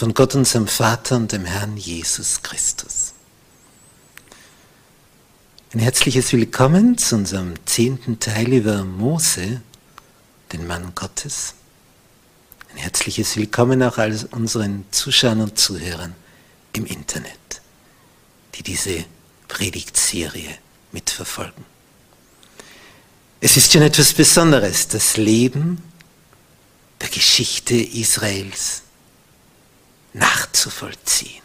von Gott unserem Vater und dem Herrn Jesus Christus. Ein herzliches Willkommen zu unserem zehnten Teil über Mose, den Mann Gottes. Ein herzliches Willkommen auch all unseren Zuschauern und Zuhörern im Internet, die diese Predigtserie mitverfolgen. Es ist schon etwas Besonderes, das Leben der Geschichte Israels nachzuvollziehen.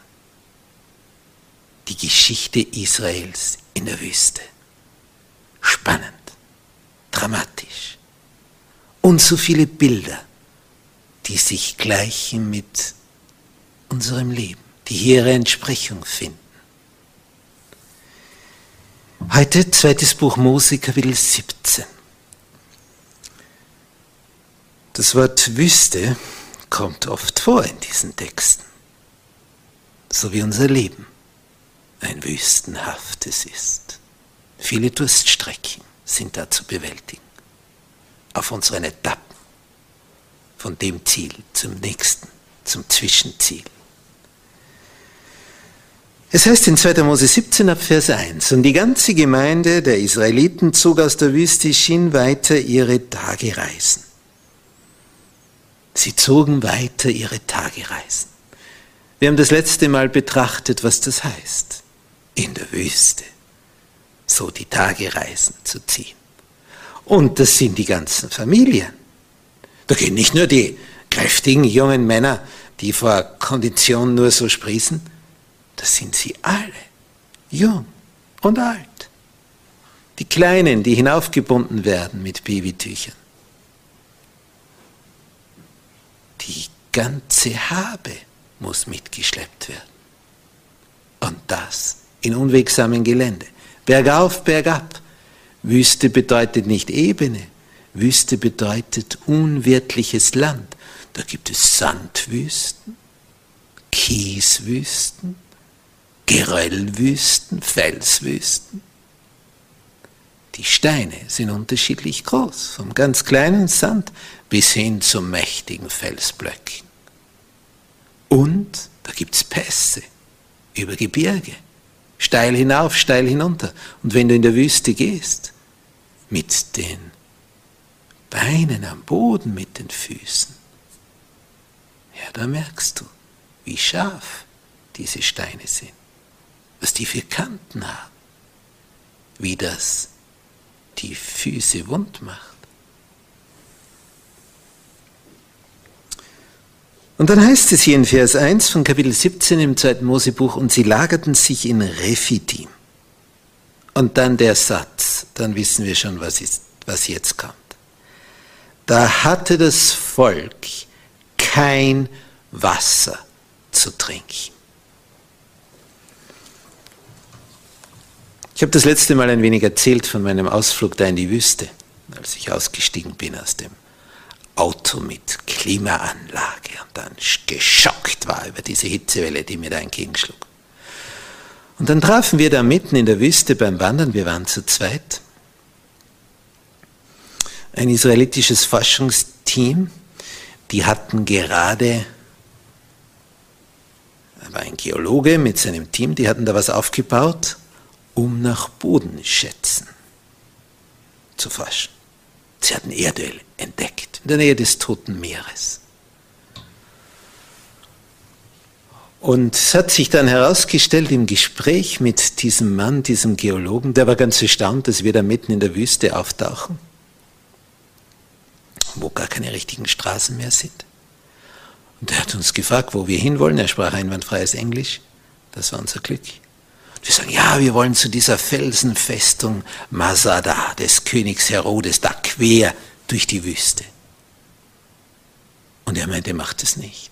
Die Geschichte Israels in der Wüste. Spannend, dramatisch. Und so viele Bilder, die sich gleichen mit unserem Leben, die hier ihre Entsprechung finden. Heute zweites Buch Mose, Kapitel 17. Das Wort Wüste kommt oft vor in diesen Texten, so wie unser Leben ein wüstenhaftes ist. Viele Durststrecken sind da zu bewältigen, auf unseren Etappen, von dem Ziel zum nächsten, zum Zwischenziel. Es heißt in 2. Mose 17 ab Vers 1, und die ganze Gemeinde der Israeliten zog aus der Wüste Shin weiter ihre Tagereisen. Sie zogen weiter ihre Tagereisen. Wir haben das letzte Mal betrachtet, was das heißt, in der Wüste so die Tagereisen zu ziehen. Und das sind die ganzen Familien. Da gehen nicht nur die kräftigen jungen Männer, die vor Kondition nur so sprießen, das sind sie alle, jung und alt. Die Kleinen, die hinaufgebunden werden mit Babytüchern. Die ganze Habe muss mitgeschleppt werden. Und das in unwegsamen Gelände. Bergauf, bergab. Wüste bedeutet nicht Ebene. Wüste bedeutet unwirtliches Land. Da gibt es Sandwüsten, Kieswüsten, Geröllwüsten, Felswüsten. Die Steine sind unterschiedlich groß, vom ganz kleinen Sand bis hin zu mächtigen Felsblöcken. Und da gibt es Pässe über Gebirge, steil hinauf, steil hinunter. Und wenn du in der Wüste gehst, mit den Beinen am Boden, mit den Füßen, ja, da merkst du, wie scharf diese Steine sind, was die für Kanten haben, wie das die Füße wund macht. Und dann heißt es hier in Vers 1 von Kapitel 17 im zweiten Mosebuch, und sie lagerten sich in Rephidim. Und dann der Satz, dann wissen wir schon, was, ist, was jetzt kommt. Da hatte das Volk kein Wasser zu trinken. Ich habe das letzte Mal ein wenig erzählt von meinem Ausflug da in die Wüste, als ich ausgestiegen bin aus dem Auto mit Klimaanlage und dann geschockt war über diese Hitzewelle, die mir da entgegenschlug. Und dann trafen wir da mitten in der Wüste beim Wandern, wir waren zu zweit, ein israelitisches Forschungsteam, die hatten gerade, da war ein Geologe mit seinem Team, die hatten da was aufgebaut, um nach Bodenschätzen zu forschen. Sie hatten Erdöl entdeckt in der Nähe des Toten Meeres. Und es hat sich dann herausgestellt im Gespräch mit diesem Mann, diesem Geologen, der war ganz erstaunt, dass wir da mitten in der Wüste auftauchen, wo gar keine richtigen Straßen mehr sind. Und er hat uns gefragt, wo wir hinwollen. Er sprach einwandfreies Englisch. Das war unser Glück. Wir sagen, ja, wir wollen zu dieser Felsenfestung Masada des Königs Herodes, da quer durch die Wüste. Und er meinte, macht es nicht.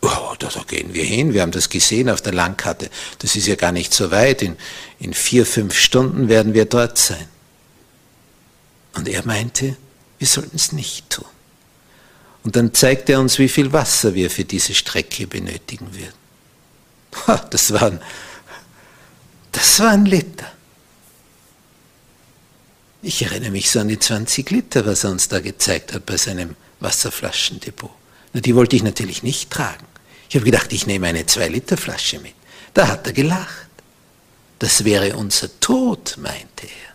Oh, da, da, gehen wir hin, wir haben das gesehen auf der Landkarte. Das ist ja gar nicht so weit, in, in vier, fünf Stunden werden wir dort sein. Und er meinte, wir sollten es nicht tun. Und dann zeigte er uns, wie viel Wasser wir für diese Strecke benötigen würden. Das waren das war ein Liter. Ich erinnere mich so an die 20 Liter, was er uns da gezeigt hat bei seinem Wasserflaschendepot. Na, die wollte ich natürlich nicht tragen. Ich habe gedacht, ich nehme eine 2-Liter-Flasche mit. Da hat er gelacht. Das wäre unser Tod, meinte er.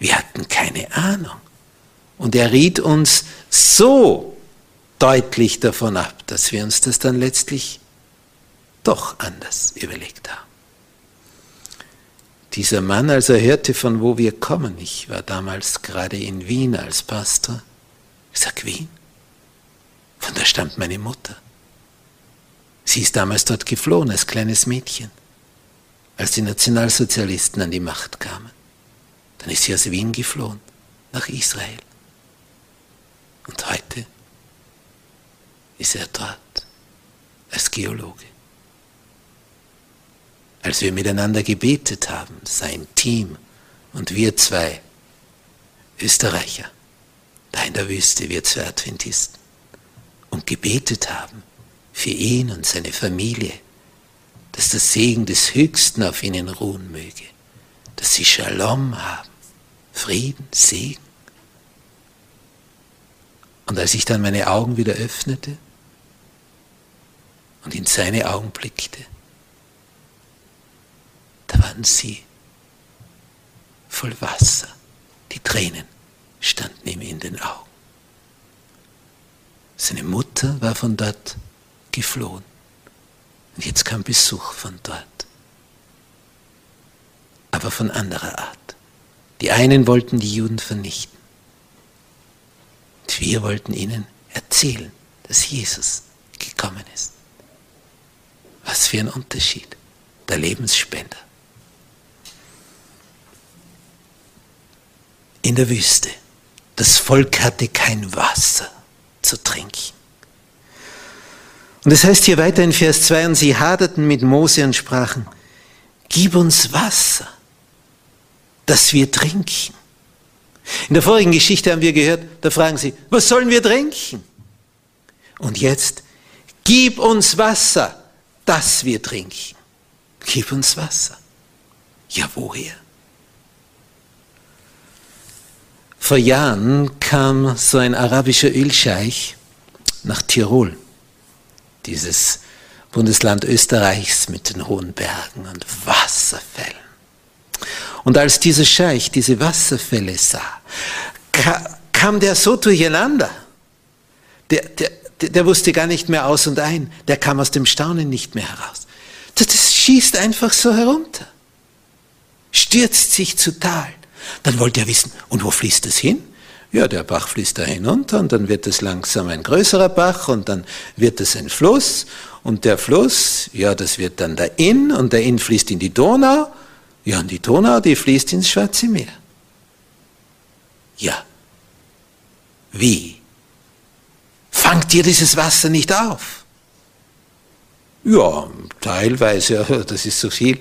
Wir hatten keine Ahnung. Und er riet uns so deutlich davon ab, dass wir uns das dann letztlich doch anders überlegt haben. Dieser Mann, als er hörte, von wo wir kommen, ich war damals gerade in Wien als Pastor, ich sag Wien, von da stammt meine Mutter. Sie ist damals dort geflohen als kleines Mädchen, als die Nationalsozialisten an die Macht kamen. Dann ist sie aus Wien geflohen nach Israel. Und heute ist er dort als Geologe als wir miteinander gebetet haben, sein Team und wir zwei Österreicher, da in der Wüste, wir zwei Adventisten, und gebetet haben für ihn und seine Familie, dass der Segen des Höchsten auf ihnen ruhen möge, dass sie Shalom haben, Frieden, Segen. Und als ich dann meine Augen wieder öffnete und in seine Augen blickte, da waren sie voll Wasser. Die Tränen standen ihm in den Augen. Seine Mutter war von dort geflohen. Und jetzt kam Besuch von dort. Aber von anderer Art. Die einen wollten die Juden vernichten. Und wir wollten ihnen erzählen, dass Jesus gekommen ist. Was für ein Unterschied. Der Lebensspender. In der Wüste. Das Volk hatte kein Wasser zu trinken. Und es das heißt hier weiter in Vers 2, und sie haderten mit Mose und sprachen, gib uns Wasser, dass wir trinken. In der vorigen Geschichte haben wir gehört, da fragen sie, was sollen wir trinken? Und jetzt, gib uns Wasser, dass wir trinken. Gib uns Wasser. Ja, woher? Vor Jahren kam so ein arabischer Ölscheich nach Tirol, dieses Bundesland Österreichs mit den hohen Bergen und Wasserfällen. Und als dieser Scheich diese Wasserfälle sah, kam der so durcheinander. Der, der, der wusste gar nicht mehr aus und ein. Der kam aus dem Staunen nicht mehr heraus. Das, das schießt einfach so herunter, stürzt sich zu Tal. Dann wollte er wissen, und wo fließt es hin? Ja, der Bach fließt da hinunter und dann wird es langsam ein größerer Bach und dann wird es ein Fluss und der Fluss, ja, das wird dann der Inn und der Inn fließt in die Donau, ja, und die Donau, die fließt ins Schwarze Meer. Ja. Wie? Fangt ihr dieses Wasser nicht auf? Ja, teilweise, das ist so viel,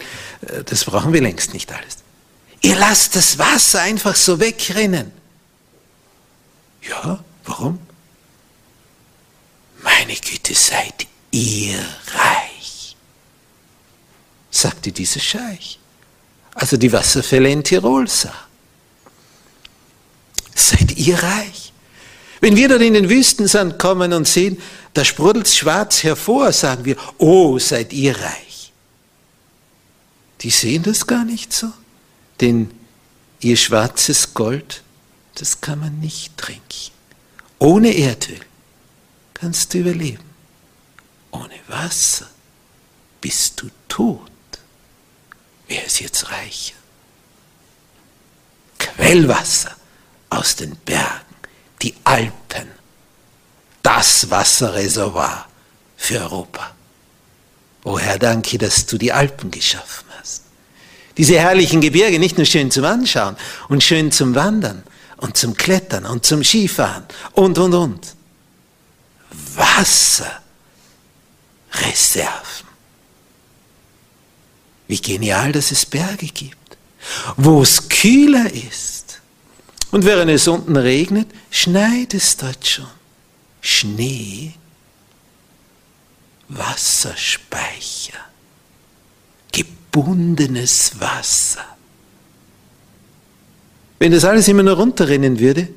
das brauchen wir längst nicht alles. Ihr lasst das Wasser einfach so wegrennen. Ja, warum? Meine Güte, seid ihr reich. sagte dieser Scheich, als er die Wasserfälle in Tirol sah. Seid ihr reich? Wenn wir dort in den Wüstensand kommen und sehen, da sprudelt schwarz hervor, sagen wir, oh, seid ihr reich. Die sehen das gar nicht so, denn ihr schwarzes Gold, das kann man nicht trinken. Ohne Erdöl kannst du überleben. Ohne Wasser bist du tot. Wer ist jetzt reicher? Quellwasser aus den Bergen, die Alpen, das Wasserreservoir für Europa. O Herr, danke, dass du die Alpen geschaffen hast. Diese herrlichen Gebirge nicht nur schön zum Anschauen und schön zum Wandern und zum Klettern und zum Skifahren und, und, und. Wasserreserven. Wie genial, dass es Berge gibt, wo es kühler ist. Und während es unten regnet, schneit es dort schon. Schnee, Wasserspeicher, gebundenes Wasser. Wenn das alles immer nur runterrennen würde,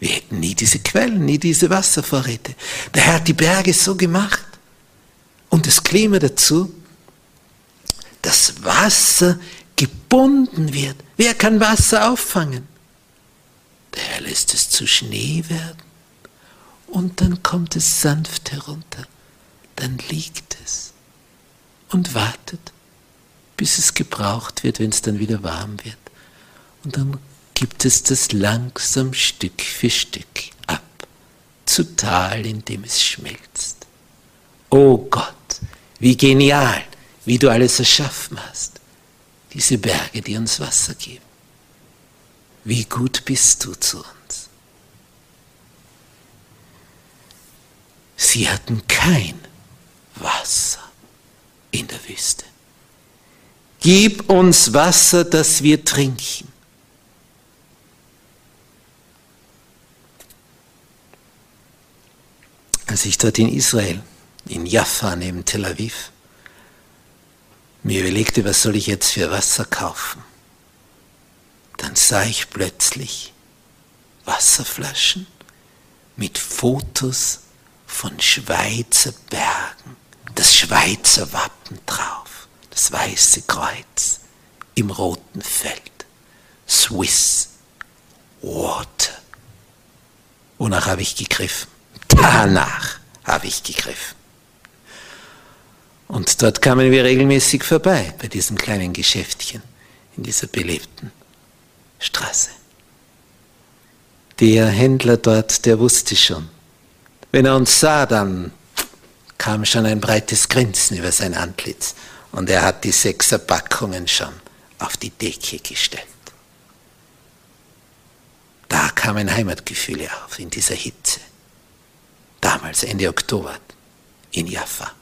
wir hätten nie diese Quellen, nie diese Wasservorräte. Der Herr hat die Berge so gemacht. Und das Klima dazu, dass Wasser gebunden wird. Wer kann Wasser auffangen? Der Herr lässt es zu Schnee werden und dann kommt es sanft herunter. Dann liegt es und wartet, bis es gebraucht wird, wenn es dann wieder warm wird. Und dann gibt es das langsam Stück für Stück ab zu Tal, in dem es schmilzt. O Gott, wie genial, wie du alles erschaffen hast, diese Berge, die uns Wasser geben. Wie gut bist du zu uns. Sie hatten kein Wasser in der Wüste. Gib uns Wasser, das wir trinken. Als ich dort in Israel, in Jaffa neben Tel Aviv, mir überlegte, was soll ich jetzt für Wasser kaufen, dann sah ich plötzlich Wasserflaschen mit Fotos von Schweizer Bergen, das Schweizer Wappen drauf, das weiße Kreuz im roten Feld, Swiss Water. Wonach habe ich gegriffen? Danach habe ich gegriffen. Und dort kamen wir regelmäßig vorbei, bei diesem kleinen Geschäftchen, in dieser belebten Straße. Der Händler dort, der wusste schon, wenn er uns sah, dann kam schon ein breites Grinsen über sein Antlitz und er hat die sechser Packungen schon auf die Decke gestellt. Da kam ein Heimatgefühl auf in dieser Hitze. Damals Ende Oktober in Jaffa.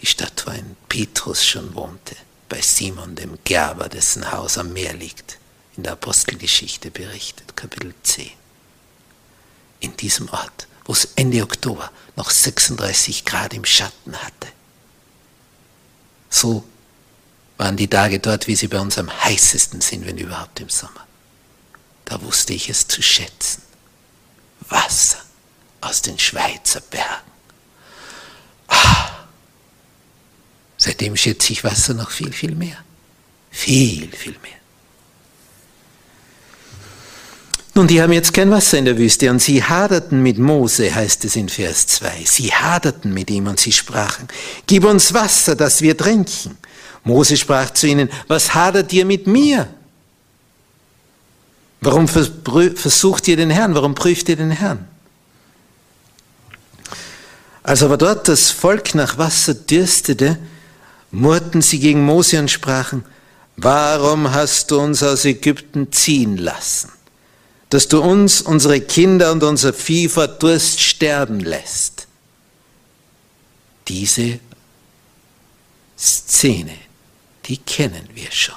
Die Stadt, wo ein Petrus schon wohnte, bei Simon dem Gerber, dessen Haus am Meer liegt, in der Apostelgeschichte berichtet, Kapitel 10. In diesem Ort wo es Ende Oktober noch 36 Grad im Schatten hatte. So waren die Tage dort, wie sie bei uns am heißesten sind, wenn überhaupt im Sommer. Da wusste ich es zu schätzen. Wasser aus den Schweizer Bergen. Ah, seitdem schätze ich Wasser noch viel, viel mehr. Viel, viel mehr. Nun, die haben jetzt kein Wasser in der Wüste und sie haderten mit Mose, heißt es in Vers 2. Sie haderten mit ihm und sie sprachen, gib uns Wasser, dass wir trinken. Mose sprach zu ihnen, was hadert ihr mit mir? Warum versucht ihr den Herrn? Warum prüft ihr den Herrn? Als aber dort das Volk nach Wasser dürstete, murrten sie gegen Mose und sprachen, warum hast du uns aus Ägypten ziehen lassen? Dass du uns, unsere Kinder und unser Vieh vor Durst sterben lässt. Diese Szene, die kennen wir schon.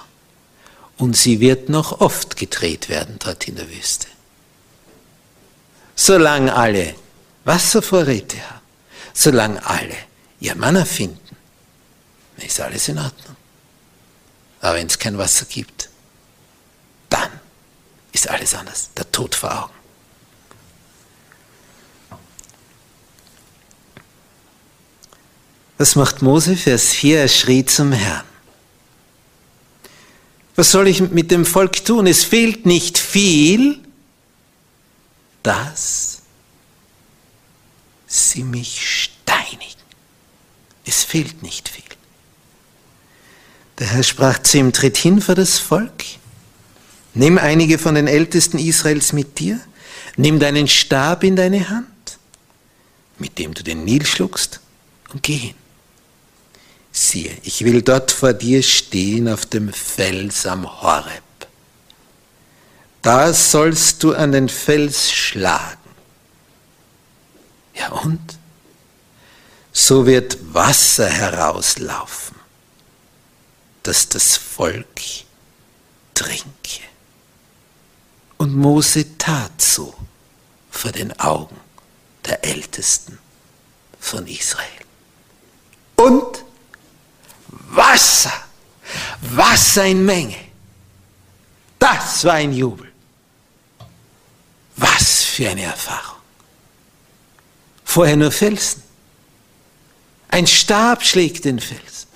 Und sie wird noch oft gedreht werden dort in der Wüste. Solange alle Wasservorräte haben, solange alle ihr Mann erfinden, ist alles in Ordnung. Aber wenn es kein Wasser gibt, ist alles anders. Der Tod vor Augen. Was macht Mose? Vers 4, er schrie zum Herrn. Was soll ich mit dem Volk tun? Es fehlt nicht viel, dass sie mich steinigen. Es fehlt nicht viel. Der Herr sprach zu ihm, tritt hin vor das Volk, nimm einige von den Ältesten Israels mit dir, nimm deinen Stab in deine Hand, mit dem du den Nil schluckst, und geh hin. Siehe, ich will dort vor dir stehen auf dem Fels am Horeb. Da sollst du an den Fels schlagen. Ja und? So wird Wasser herauslaufen, dass das Volk trinke. Und Mose tat so vor den Augen der Ältesten von Israel. Und Wasser, Wasser in Menge. Das war ein Jubel. Was für eine Erfahrung. Vorher nur Felsen. Ein Stab schlägt den Felsen.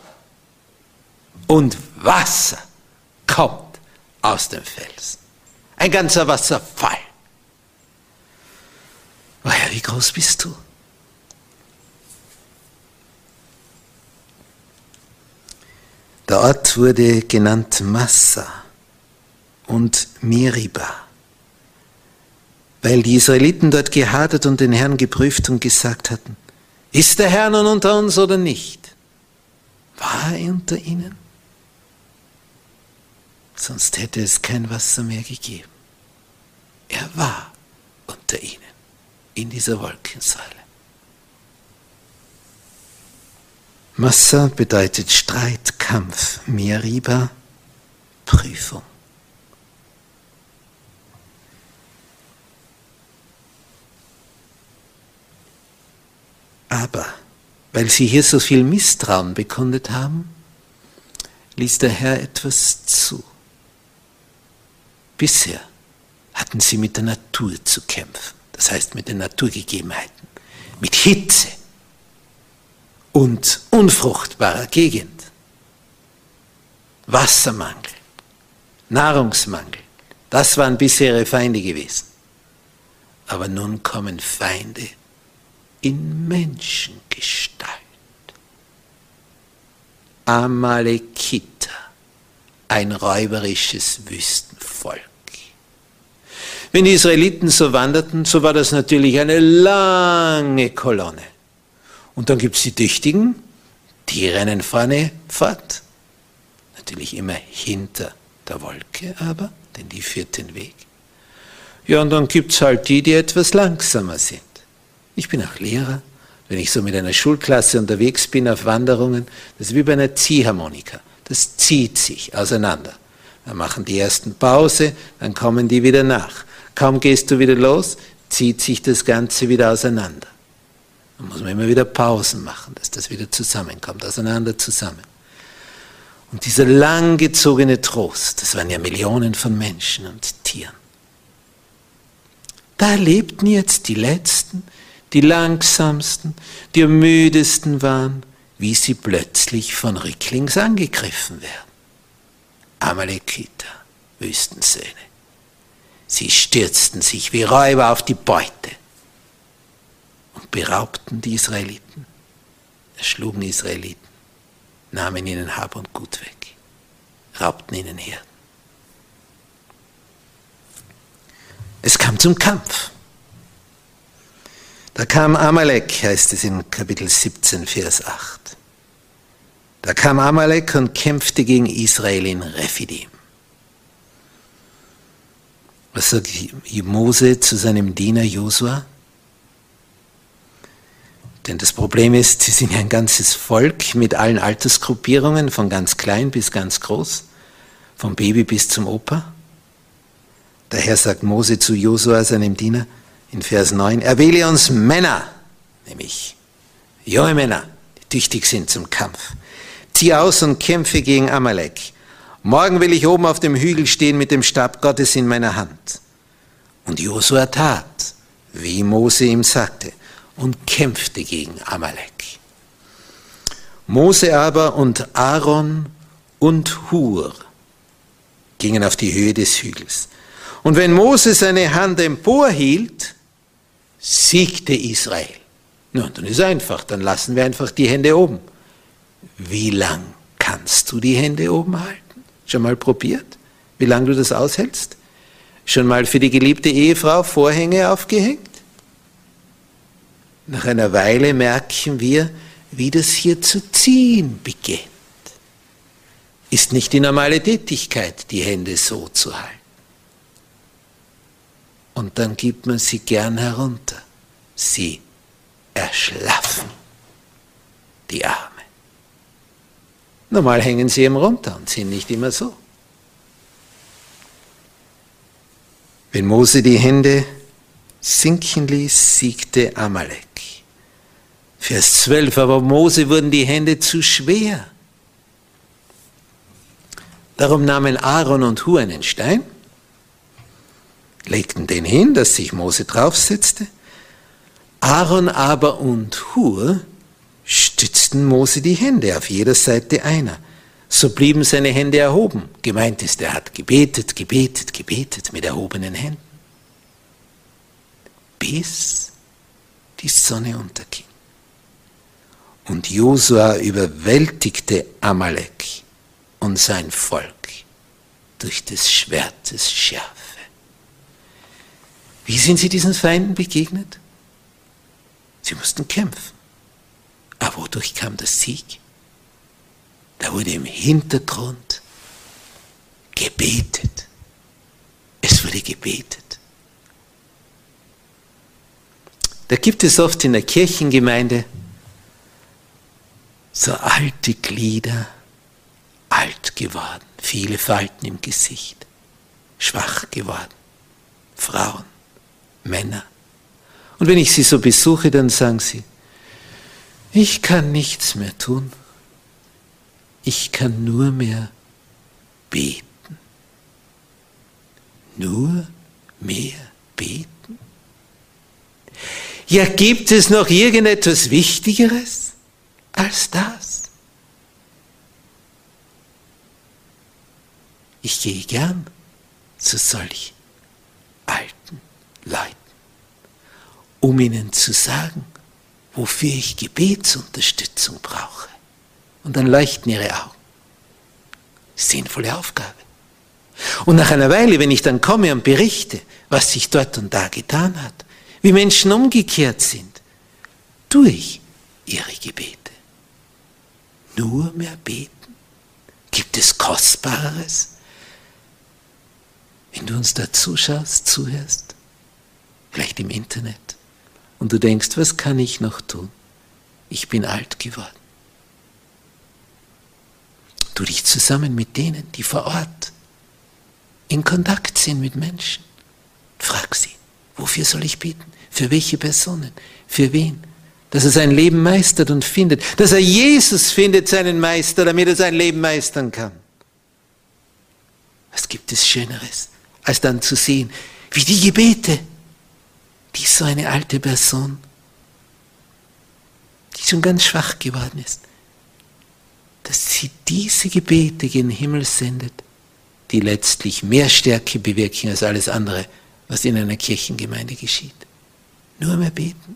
Und Wasser kommt aus dem Felsen. Ein ganzer Wasserfall. Oh ja, wie groß bist du? Der Ort wurde genannt Massa und Meriba, weil die Israeliten dort gehadert und den Herrn geprüft und gesagt hatten, ist der Herr nun unter uns oder nicht? War er unter ihnen? Sonst hätte es kein Wasser mehr gegeben. Er war unter ihnen, in dieser Wolkensäule. Massa bedeutet Streit, Kampf, Meriba, Prüfung. Aber weil sie hier so viel Misstrauen bekundet haben, ließ der Herr etwas zu. Bisher hatten sie mit der Natur zu kämpfen, das heißt mit den Naturgegebenheiten, mit Hitze, und unfruchtbarer Gegend. Wassermangel, Nahrungsmangel, das waren bisher ihre Feinde gewesen. Aber nun kommen Feinde in Menschengestalt. Amalekiter, ein räuberisches Wüstenvolk. Wenn die Israeliten so wanderten, so war das natürlich eine lange Kolonne. Und dann gibt es die Tüchtigen, die rennen vorne fort. Natürlich immer hinter der Wolke, aber, denn die führt den Weg. Ja, und dann gibt es halt die, die etwas langsamer sind. Ich bin auch Lehrer. Wenn ich so mit einer Schulklasse unterwegs bin auf Wanderungen, das ist wie bei einer Ziehharmonika. Das zieht sich auseinander. Dann machen die ersten Pause, dann kommen die wieder nach. Kaum gehst du wieder los, zieht sich das Ganze wieder auseinander. Da muss man immer wieder Pausen machen, dass das wieder zusammenkommt, auseinander zusammen. Und dieser langgezogene Trost, das waren ja Millionen von Menschen und Tieren. Da lebten jetzt die Letzten, die langsamsten, die am müdesten waren, wie sie plötzlich von Ricklings angegriffen werden. Amalekiter, Wüstensöhne. Sie stürzten sich wie Räuber auf die Beute und beraubten die Israeliten, erschlugen die Israeliten, nahmen ihnen Hab und Gut weg, raubten ihnen Herden. Es kam zum Kampf. Da kam Amalek, heißt es in Kapitel 17, Vers 8. Da kam Amalek und kämpfte gegen Israel in Rephidim. Was sagt Mose zu seinem Diener Josua? Denn das Problem ist, sie sind ja ein ganzes Volk mit allen Altersgruppierungen, von ganz klein bis ganz groß, vom Baby bis zum Opa. Daher sagt Mose zu Josua, seinem Diener, in Vers 9, erwähle uns Männer, nämlich junge Männer, die tüchtig sind zum Kampf, zieh aus und kämpfe gegen Amalek. Morgen will ich oben auf dem Hügel stehen mit dem Stab Gottes in meiner Hand. Und Josua tat, wie Mose ihm sagte, und kämpfte gegen Amalek. Mose aber und Aaron und Hur gingen auf die Höhe des Hügels. Und wenn Mose seine Hand emporhielt, siegte Israel. Nun, dann ist einfach, dann lassen wir einfach die Hände oben. Wie lang kannst du die Hände oben halten? Schon mal probiert? Wie lange du das aushältst? Schon mal für die geliebte Ehefrau Vorhänge aufgehängt? Nach einer Weile merken wir, wie das hier zu ziehen beginnt. Ist nicht die normale Tätigkeit, die Hände so zu halten. Und dann gibt man sie gern herunter. Sie erschlaffen die Arme. Normal hängen sie eben runter und sind nicht immer so. Wenn Mose die Hände sinken ließ, siegte Amalek. Vers 12, aber Mose wurden die Hände zu schwer. Darum nahmen Aaron und Hu einen Stein, legten den hin, dass sich Mose draufsetzte. Aaron aber und Hur stützten Mose die Hände, auf jeder Seite einer. So blieben seine Hände erhoben. Gemeint ist, er hat gebetet, gebetet, gebetet mit erhobenen Händen. Bis die Sonne unterging. Und Josua überwältigte Amalek und sein Volk durch des Schwertes Schärfe. Wie sind sie diesen Feinden begegnet? Sie mussten kämpfen. Aber wodurch kam der Sieg? Da wurde im Hintergrund gebetet. Es wurde gebetet. Da gibt es oft in der Kirchengemeinde so alte Glieder, alt geworden, viele Falten im Gesicht, schwach geworden, Frauen, Männer. Und wenn ich sie so besuche, dann sagen sie, ich kann nichts mehr tun, ich kann nur mehr beten. Nur mehr beten? Ja, gibt es noch irgendetwas Wichtigeres als das? Ich gehe gern zu solch alten Leuten, um ihnen zu sagen, wofür ich Gebetsunterstützung brauche. Und dann leuchten ihre Augen. Sinnvolle Aufgabe. Und nach einer Weile, wenn ich dann komme und berichte, was sich dort und da getan hat, wie Menschen umgekehrt sind, durch ihre Gebete. Nur mehr beten. Gibt es Kostbareres? Wenn du uns da zuschaust, zuhörst, vielleicht im Internet, und du denkst, was kann ich noch tun? Ich bin alt geworden. Tu dich zusammen mit denen, die vor Ort in Kontakt sind mit Menschen. Frag sie, wofür soll ich beten? Für welche Personen? Für wen? Dass er sein Leben meistert und findet. Dass er Jesus findet, seinen Meister, damit er sein Leben meistern kann. Was gibt es Schöneres, als dann zu sehen, wie die Gebete die so eine alte Person, die schon ganz schwach geworden ist, dass sie diese Gebete gen Himmel sendet, die letztlich mehr Stärke bewirken als alles andere, was in einer Kirchengemeinde geschieht. Nur mehr beten.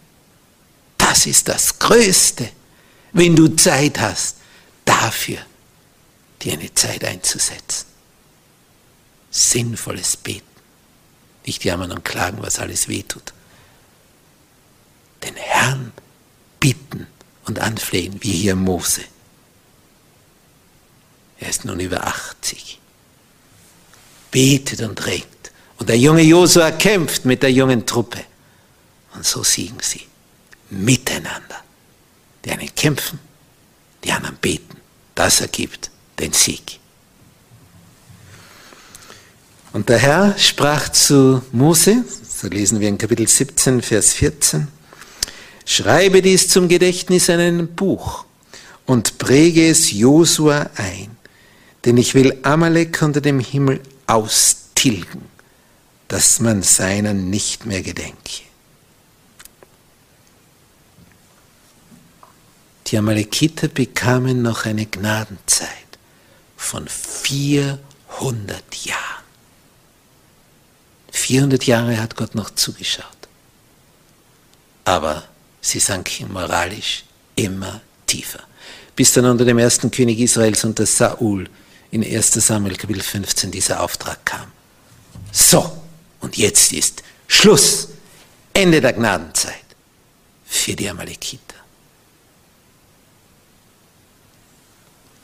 Das ist das Größte, wenn du Zeit hast, dafür dir eine Zeit einzusetzen. Sinnvolles Beten. Nicht jammern und klagen, was alles wehtut den Herrn bitten und anflehen, wie hier Mose. Er ist nun über 80, betet und ringt. Und der junge Josua kämpft mit der jungen Truppe. Und so siegen sie miteinander. Die einen kämpfen, die anderen beten. Das ergibt den Sieg. Und der Herr sprach zu Mose, so lesen wir in Kapitel 17, Vers 14, Schreibe dies zum Gedächtnis in einem Buch und präge es Josua ein, denn ich will Amalek unter dem Himmel austilgen, dass man seiner nicht mehr gedenke. Die Amalekiter bekamen noch eine Gnadenzeit von 400 Jahren. 400 Jahre hat Gott noch zugeschaut. Aber sie sanken moralisch immer tiefer. Bis dann unter dem ersten König Israels unter Saul in 1 Samuel Kapitel 15 dieser Auftrag kam. So, und jetzt ist Schluss, Ende der Gnadenzeit für die Amalekiter.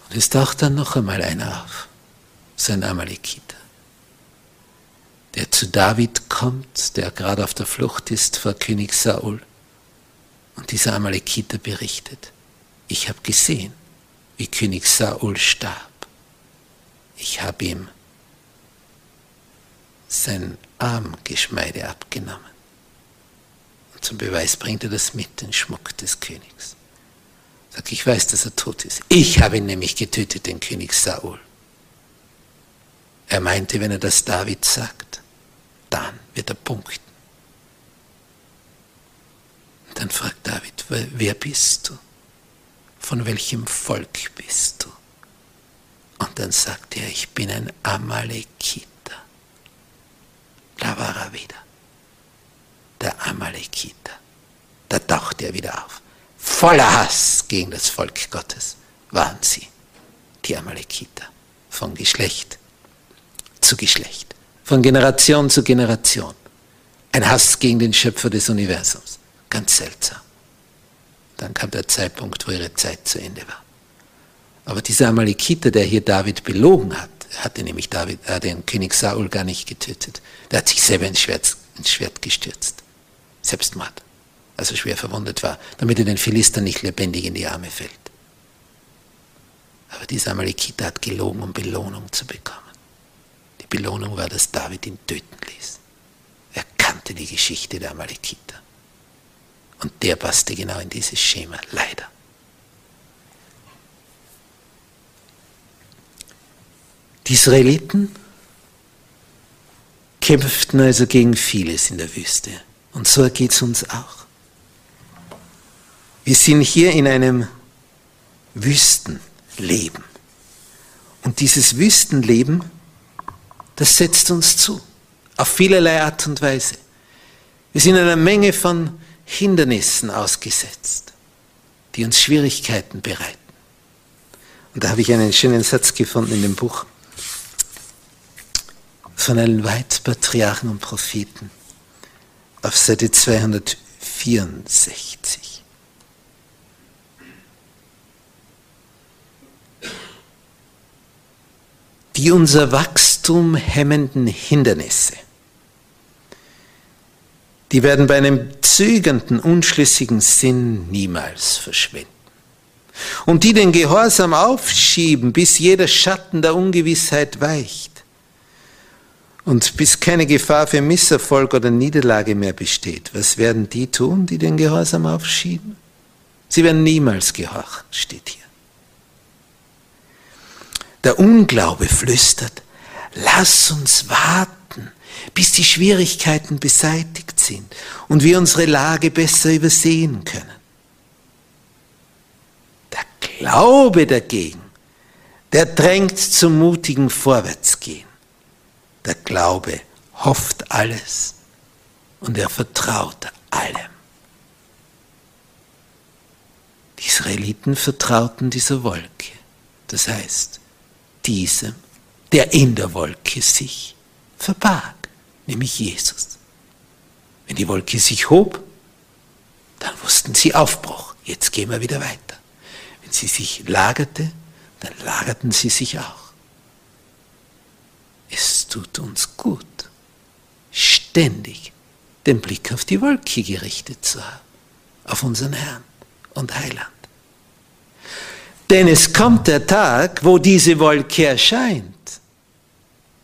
Und es taucht dann noch einmal einer auf, sein Amalekiter der zu David kommt, der gerade auf der Flucht ist vor König Saul. Und dieser Amalekiter berichtet, ich habe gesehen, wie König Saul starb. Ich habe ihm sein Armgeschmeide abgenommen. Und zum Beweis bringt er das mit, den Schmuck des Königs. Sag, ich weiß, dass er tot ist. Ich habe ihn nämlich getötet, den König Saul. Er meinte, wenn er das David sagt, dann wird er punkten. Dann fragt David, wer bist du? Von welchem Volk bist du? Und dann sagt er, ich bin ein Amalekiter. Da war er wieder. Der Amalekiter. Da taucht er wieder auf. Voller Hass gegen das Volk Gottes waren sie, die Amalekiter, von Geschlecht zu Geschlecht von Generation zu Generation. Ein Hass gegen den Schöpfer des Universums. Ganz seltsam. Dann kam der Zeitpunkt, wo ihre Zeit zu Ende war. Aber dieser Amalekiter, der hier David belogen hat, hatte nämlich David, äh, den König Saul gar nicht getötet. Der hat sich selber ins Schwert, ins Schwert gestürzt. Selbstmord. Also schwer verwundet war, damit er den Philistern nicht lebendig in die Arme fällt. Aber dieser Amalekiter hat gelogen, um Belohnung zu bekommen. Die Belohnung war, dass David ihn töten ließ. Er kannte die Geschichte der Amalekiter. Und der passte genau in dieses Schema, leider. Die Israeliten kämpften also gegen vieles in der Wüste. Und so geht es uns auch. Wir sind hier in einem Wüstenleben. Und dieses Wüstenleben das setzt uns zu, auf vielerlei Art und Weise. Wir sind einer Menge von Hindernissen ausgesetzt, die uns Schwierigkeiten bereiten. Und da habe ich einen schönen Satz gefunden in dem Buch von Ellen White, Patriarchen und Propheten, auf Seite 264. die unser Wachstum hemmenden Hindernisse. Die werden bei einem zögernden, unschlüssigen Sinn niemals verschwinden. Und die den Gehorsam aufschieben, bis jeder Schatten der Ungewissheit weicht und bis keine Gefahr für Misserfolg oder Niederlage mehr besteht. Was werden die tun, die den Gehorsam aufschieben? Sie werden niemals gehorchen, steht hier. Der Unglaube flüstert, lass uns warten, bis die Schwierigkeiten beseitigt sind und wir unsere Lage besser übersehen können. Der Glaube dagegen, der drängt zum mutigen Vorwärtsgehen. Der Glaube hofft alles und er vertraut allem. Die Israeliten vertrauten dieser Wolke. Das heißt, diesem, der in der Wolke sich verbarg, nämlich Jesus. Wenn die Wolke sich hob, dann wussten sie Aufbruch, jetzt gehen wir wieder weiter. Wenn sie sich lagerte, dann lagerten sie sich auch. Es tut uns gut, ständig den Blick auf die Wolke gerichtet zu haben, auf unseren Herrn und Heiland. Denn es kommt der Tag, wo diese Wolke erscheint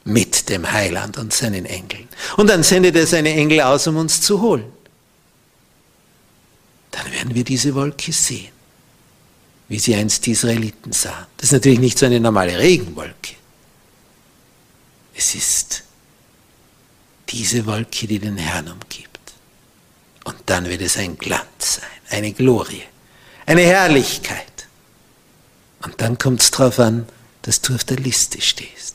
mit dem Heiland und seinen Engeln. Und dann sendet er seine Engel aus, um uns zu holen. Dann werden wir diese Wolke sehen. wie sie einst die Israeliten sahen. Das ist natürlich nicht so eine normale Regenwolke. Es ist diese Wolke, die den Herrn umgibt. Und dann wird es ein Glanz sein, eine Glorie, eine Herrlichkeit. Und dann kommt es darauf an, dass du auf der Liste stehst,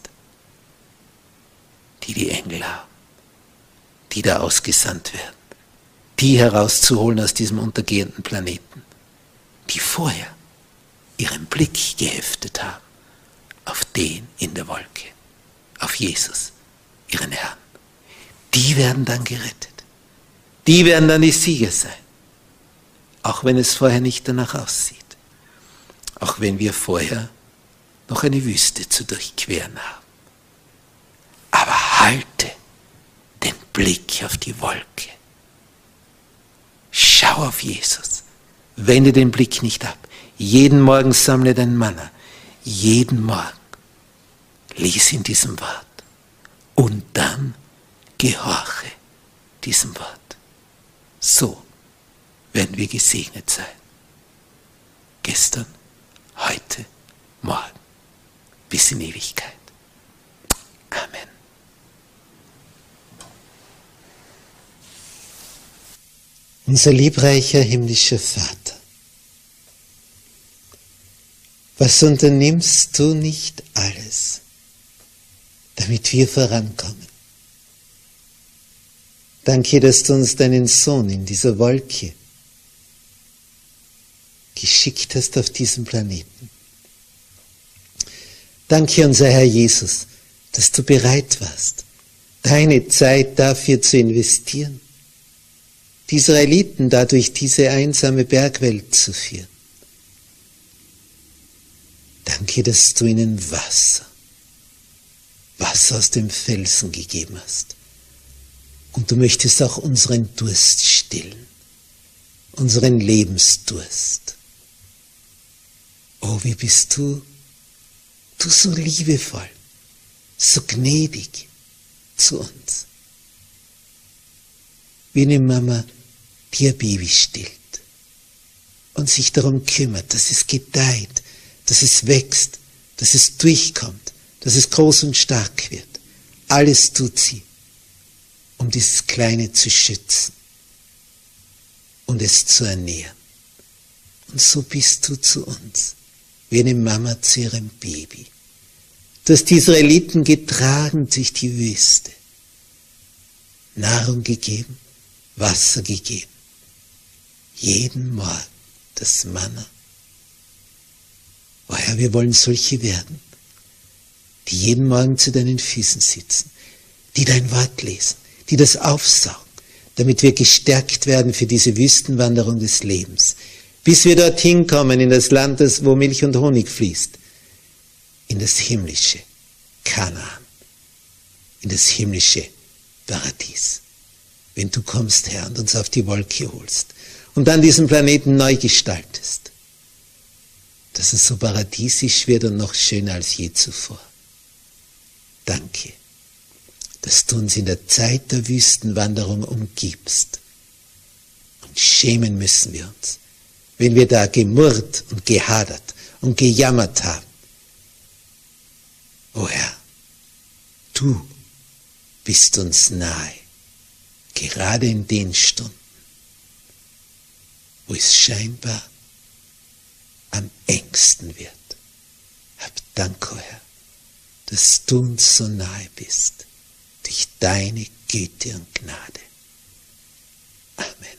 die die Engel haben, die da ausgesandt werden, die herauszuholen aus diesem untergehenden Planeten, die vorher ihren Blick geheftet haben auf den in der Wolke, auf Jesus, ihren Herrn. Die werden dann gerettet. Die werden dann die Sieger sein. Auch wenn es vorher nicht danach aussieht. Auch wenn wir vorher noch eine Wüste zu durchqueren haben. Halte den Blick auf die Wolke. Schau auf Jesus. Wende den Blick nicht ab. Jeden Morgen sammle dein Manna. Jeden Morgen. Lies in diesem Wort. Und dann gehorche diesem Wort. So werden wir gesegnet sein. Gestern, heute, morgen. Bis in Ewigkeit. Amen. Unser liebreicher himmlischer Vater, was unternimmst du nicht alles, damit wir vorankommen? Danke, dass du uns deinen Sohn in dieser Wolke geschickt hast auf diesem Planeten. Danke, unser Herr Jesus, dass du bereit warst, deine Zeit dafür zu investieren, die Israeliten dadurch diese einsame Bergwelt zu führen. Danke, dass du ihnen Wasser, Wasser aus dem Felsen gegeben hast. Und du möchtest auch unseren Durst stillen, unseren Lebensdurst. Oh, wie bist du, du so liebevoll, so gnädig zu uns. Wie eine Mama, die ihr Baby stillt und sich darum kümmert, dass es gedeiht, dass es wächst, dass es durchkommt, dass es groß und stark wird. Alles tut sie, um dieses Kleine zu schützen und es zu ernähren. Und so bist du zu uns, wie eine Mama zu ihrem Baby. Du hast die Israeliten getragen durch die Wüste, Nahrung gegeben, Wasser gegeben, jeden Morgen das Manna Oh Herr, wir wollen solche werden, die jeden Morgen zu deinen Füßen sitzen, die dein Wort lesen, die das aufsaugen, damit wir gestärkt werden für diese Wüstenwanderung des Lebens, bis wir dorthin kommen in das Land, wo Milch und Honig fließt, in das himmlische Kanaan, in das himmlische Paradies. Wenn du kommst, Herr, und uns auf die Wolke holst und dann diesen Planeten neu gestaltest, dass es so paradiesisch wird und noch schöner als je zuvor. Danke, dass du uns in der Zeit der Wüstenwanderung umgibst. Und schämen müssen wir uns, wenn wir da gemurrt und gehadert und gejammert haben. O Herr, du bist uns nahe, gerade in den Stunden, wo es scheinbar am engsten wird. Hab Dank, oh Herr, dass du uns so nahe bist, durch deine Güte und Gnade. Amen.